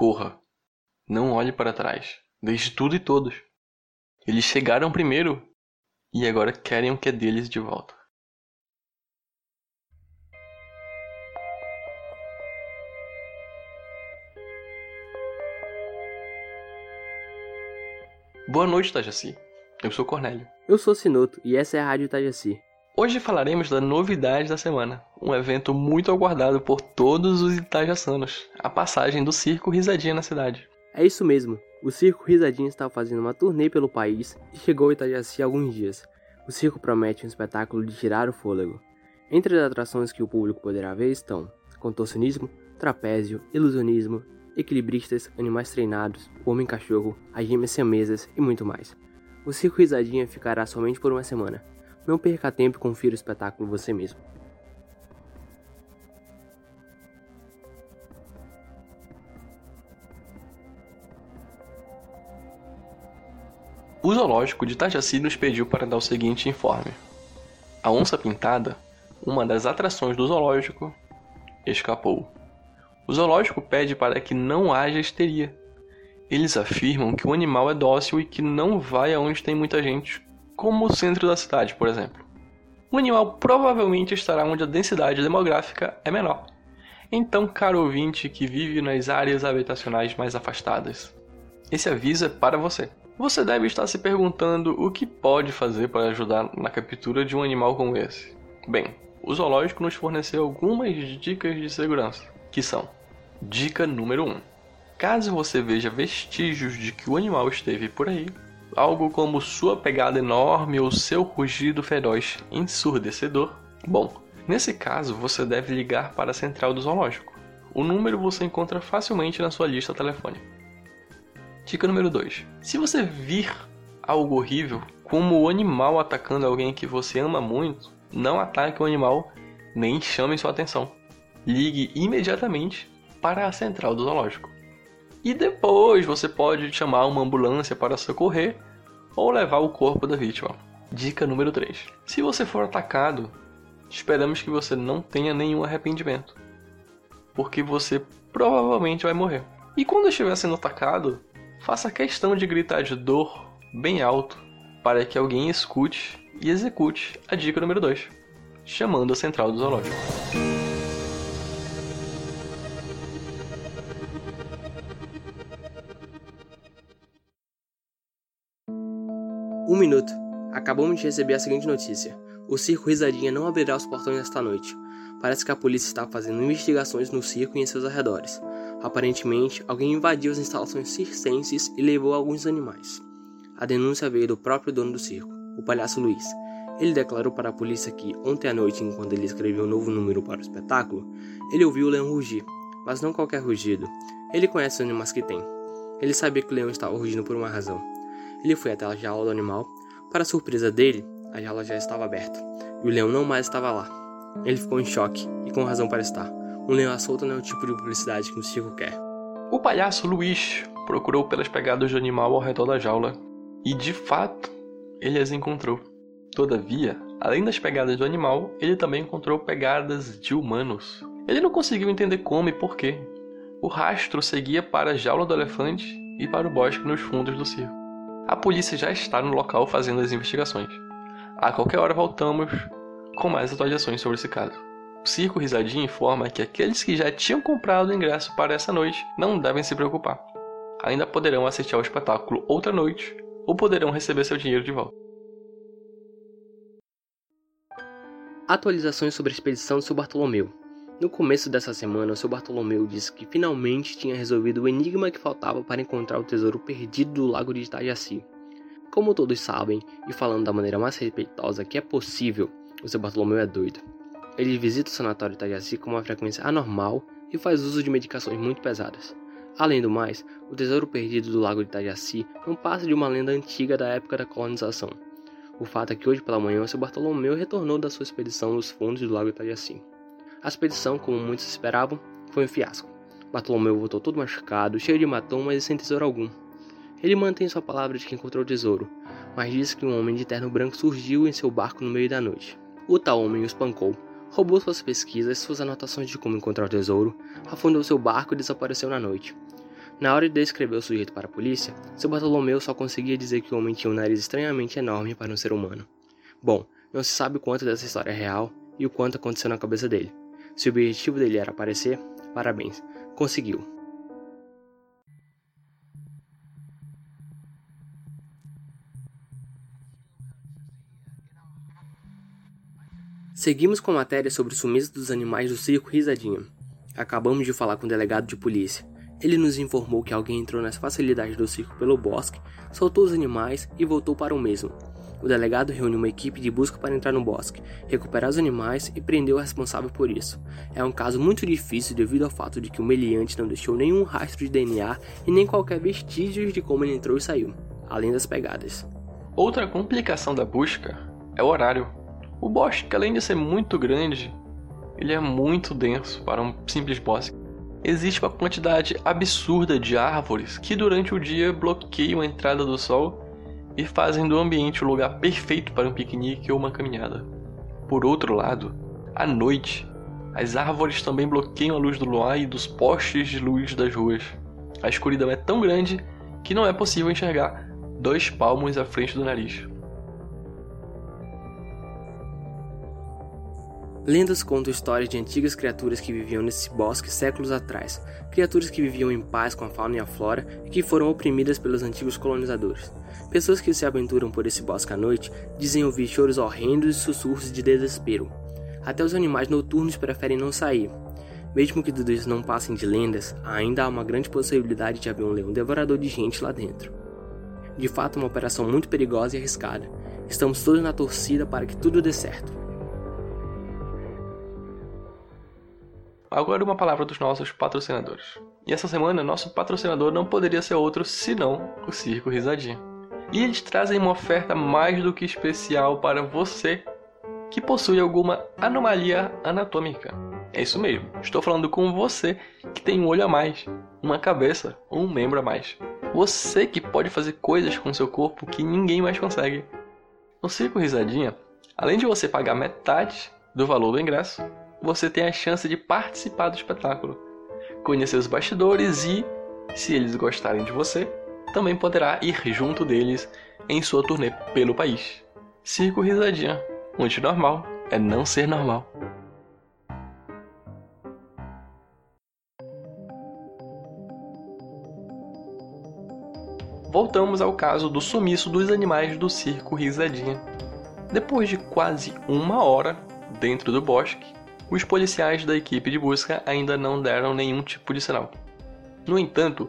Corra. Não olhe para trás. Deixe tudo e todos. Eles chegaram primeiro e agora querem o que é deles de volta. Boa noite, Tajaci. Eu sou Cornélio. Eu sou Sinuto e essa é a Rádio Tajaci. Hoje falaremos da novidade da semana, um evento muito aguardado por todos os itajaçanos, a passagem do Circo Risadinha na cidade. É isso mesmo, o Circo Risadinha está fazendo uma turnê pelo país e chegou a Itajaci há alguns dias. O circo promete um espetáculo de tirar o fôlego. Entre as atrações que o público poderá ver estão contorcionismo, trapézio, ilusionismo, equilibristas, animais treinados, homem-cachorro, as gêmeas siamesas e muito mais. O Circo Risadinha ficará somente por uma semana. Não perca tempo e confira o espetáculo você mesmo. O zoológico de Tajaci nos pediu para dar o seguinte informe. A onça pintada, uma das atrações do zoológico, escapou. O zoológico pede para que não haja histeria. Eles afirmam que o animal é dócil e que não vai aonde tem muita gente, como o centro da cidade, por exemplo. O animal provavelmente estará onde a densidade demográfica é menor. Então, caro ouvinte que vive nas áreas habitacionais mais afastadas, esse aviso é para você. Você deve estar se perguntando o que pode fazer para ajudar na captura de um animal como esse. Bem, o zoológico nos forneceu algumas dicas de segurança, que são: Dica número 1. Caso você veja vestígios de que o animal esteve por aí, algo como sua pegada enorme ou seu rugido feroz ensurdecedor, bom, nesse caso você deve ligar para a central do zoológico. O número você encontra facilmente na sua lista telefônica. Dica número 2. Se você vir algo horrível, como o animal atacando alguém que você ama muito, não ataque o animal nem chame sua atenção. Ligue imediatamente para a central do zoológico. E depois você pode chamar uma ambulância para socorrer ou levar o corpo da vítima. Dica número 3. Se você for atacado, esperamos que você não tenha nenhum arrependimento, porque você provavelmente vai morrer. E quando estiver sendo atacado, faça questão de gritar de dor bem alto para que alguém escute e execute a dica número 2, chamando a central do zoológico. Um minuto. Acabamos de receber a seguinte notícia. O circo Risadinha não abrirá os portões esta noite. Parece que a polícia está fazendo investigações no circo e em seus arredores. Aparentemente, alguém invadiu as instalações circenses e levou alguns animais. A denúncia veio do próprio dono do circo, o palhaço Luiz. Ele declarou para a polícia que, ontem à noite, enquanto ele escreveu um novo número para o espetáculo, ele ouviu o leão rugir, mas não qualquer rugido. Ele conhece os animais que tem. Ele sabia que o leão estava rugindo por uma razão. Ele foi até a jaula do animal. Para surpresa dele, a jaula já estava aberta e o leão não mais estava lá. Ele ficou em choque e com razão para estar. Um leão à solta não é o tipo de publicidade que um circo quer. O palhaço Luiz procurou pelas pegadas do animal ao redor da jaula e, de fato, ele as encontrou. Todavia, além das pegadas do animal, ele também encontrou pegadas de humanos. Ele não conseguiu entender como e por quê. O rastro seguia para a jaula do elefante e para o bosque nos fundos do circo. A polícia já está no local fazendo as investigações. A qualquer hora voltamos com mais atualizações sobre esse caso. O Circo Risadinha informa que aqueles que já tinham comprado o ingresso para essa noite não devem se preocupar. Ainda poderão assistir ao espetáculo outra noite ou poderão receber seu dinheiro de volta. Atualizações sobre a expedição do seu Bartolomeu. No começo dessa semana, o seu Bartolomeu disse que finalmente tinha resolvido o enigma que faltava para encontrar o tesouro perdido do lago de Itajaci. Como todos sabem, e falando da maneira mais respeitosa que é possível, o seu Bartolomeu é doido. Ele visita o sanatório Itajaci com uma frequência anormal e faz uso de medicações muito pesadas. Além do mais, o tesouro perdido do lago de Itajaci não passa de uma lenda antiga da época da colonização. O fato é que hoje pela manhã, seu Bartolomeu retornou da sua expedição nos fundos do lago Itajaci. A expedição, como muitos esperavam, foi um fiasco. Bartolomeu voltou todo machucado, cheio de hematomas e sem tesouro algum. Ele mantém sua palavra de que encontrou o tesouro, mas diz que um homem de terno branco surgiu em seu barco no meio da noite. O tal homem o espancou, roubou suas pesquisas, suas anotações de como encontrar o tesouro, afundou seu barco e desapareceu na noite. Na hora de descrever o sujeito para a polícia, seu Bartolomeu só conseguia dizer que o homem tinha um nariz estranhamente enorme para um ser humano. Bom, não se sabe quanto dessa história é real e o quanto aconteceu na cabeça dele. Se o objetivo dele era aparecer, parabéns, conseguiu. Seguimos com a matéria sobre o sumiço dos animais do circo Risadinha. Acabamos de falar com o delegado de polícia. Ele nos informou que alguém entrou nas facilidades do circo pelo bosque, soltou os animais e voltou para o mesmo. O delegado reuniu uma equipe de busca para entrar no bosque, recuperar os animais e prender o responsável por isso. É um caso muito difícil devido ao fato de que o meliante não deixou nenhum rastro de DNA e nem qualquer vestígio de como ele entrou e saiu, além das pegadas. Outra complicação da busca é o horário. O bosque, além de ser muito grande, ele é muito denso para um simples bosque. Existe uma quantidade absurda de árvores que durante o dia bloqueiam a entrada do sol e fazem do ambiente o lugar perfeito para um piquenique ou uma caminhada. Por outro lado, à noite, as árvores também bloqueiam a luz do luar e dos postes de luz das ruas. A escuridão é tão grande que não é possível enxergar dois palmos à frente do nariz. Lendas contam histórias de antigas criaturas que viviam nesse bosque séculos atrás, criaturas que viviam em paz com a fauna e a flora e que foram oprimidas pelos antigos colonizadores. Pessoas que se aventuram por esse bosque à noite dizem ouvir choros horrendos e sussurros de desespero. Até os animais noturnos preferem não sair. Mesmo que tudo isso não passem de lendas, ainda há uma grande possibilidade de haver um leão devorador de gente lá dentro. De fato, uma operação muito perigosa e arriscada. Estamos todos na torcida para que tudo dê certo. Agora uma palavra dos nossos patrocinadores. E essa semana nosso patrocinador não poderia ser outro senão o Circo Risadinha. E eles trazem uma oferta mais do que especial para você que possui alguma anomalia anatômica. É isso mesmo, estou falando com você que tem um olho a mais, uma cabeça ou um membro a mais. Você que pode fazer coisas com seu corpo que ninguém mais consegue. No Circo Risadinha, além de você pagar metade do valor do ingresso, você tem a chance de participar do espetáculo, conhecer os bastidores e, se eles gostarem de você, também poderá ir junto deles em sua turnê pelo país. Circo Risadinha, onde normal é não ser normal. Voltamos ao caso do sumiço dos animais do circo Risadinha. Depois de quase uma hora dentro do bosque, os policiais da equipe de busca ainda não deram nenhum tipo de sinal. No entanto,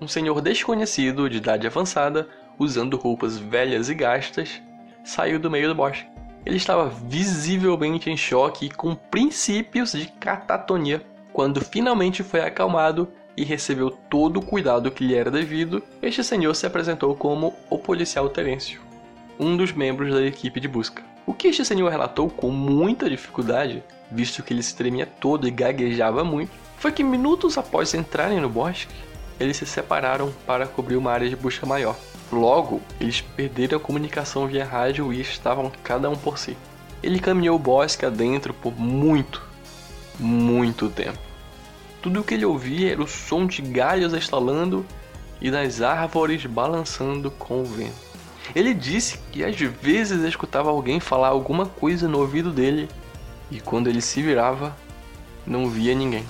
um senhor desconhecido de idade avançada, usando roupas velhas e gastas, saiu do meio do bosque. Ele estava visivelmente em choque e com princípios de catatonia. Quando finalmente foi acalmado e recebeu todo o cuidado que lhe era devido, este senhor se apresentou como o policial Terêncio, um dos membros da equipe de busca. O que este senhor relatou com muita dificuldade visto que ele se tremia todo e gaguejava muito, foi que minutos após entrarem no bosque, eles se separaram para cobrir uma área de busca maior. Logo, eles perderam a comunicação via rádio e estavam cada um por si. Ele caminhou o bosque adentro por muito, muito tempo. Tudo o que ele ouvia era o som de galhos estalando e das árvores balançando com o vento. Ele disse que às vezes escutava alguém falar alguma coisa no ouvido dele e quando ele se virava, não via ninguém.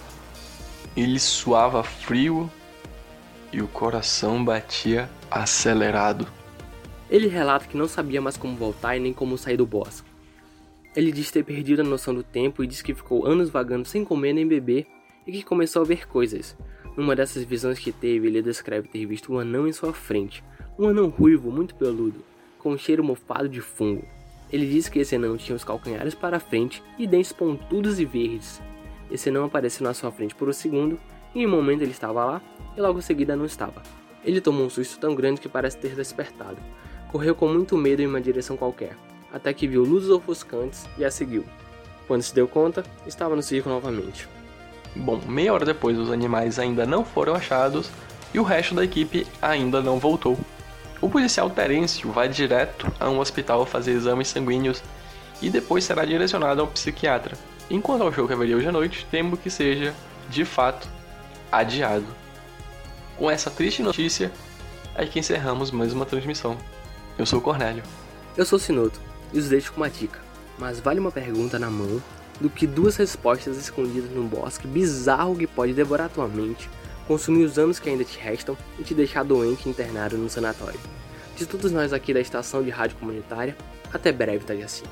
Ele suava frio e o coração batia acelerado. Ele relata que não sabia mais como voltar e nem como sair do bosque. Ele diz ter perdido a noção do tempo e diz que ficou anos vagando sem comer nem beber e que começou a ver coisas. Numa dessas visões que teve, ele descreve ter visto um anão em sua frente, um anão ruivo, muito peludo, com um cheiro mofado de fungo. Ele disse que esse anão tinha os calcanhares para frente e dentes pontudos e verdes. Esse anão apareceu na sua frente por um segundo, e em um momento ele estava lá, e logo em seguida não estava. Ele tomou um susto tão grande que parece ter despertado. Correu com muito medo em uma direção qualquer, até que viu luzes ofuscantes e a seguiu. Quando se deu conta, estava no circo novamente. Bom, meia hora depois os animais ainda não foram achados e o resto da equipe ainda não voltou. O policial Terêncio vai direto a um hospital fazer exames sanguíneos e depois será direcionado a um psiquiatra. Enquanto ao show que haveria hoje à noite, temo que seja, de fato, adiado. Com essa triste notícia, é que encerramos mais uma transmissão. Eu sou o Cornélio. Eu sou o Sinoto e os deixo com uma dica. Mas vale uma pergunta na mão do que duas respostas escondidas num bosque bizarro que pode devorar tua mente, consumir os anos que ainda te restam e te deixar doente e internado no sanatório. De todos nós aqui da estação de rádio comunitária, até breve, tá assim.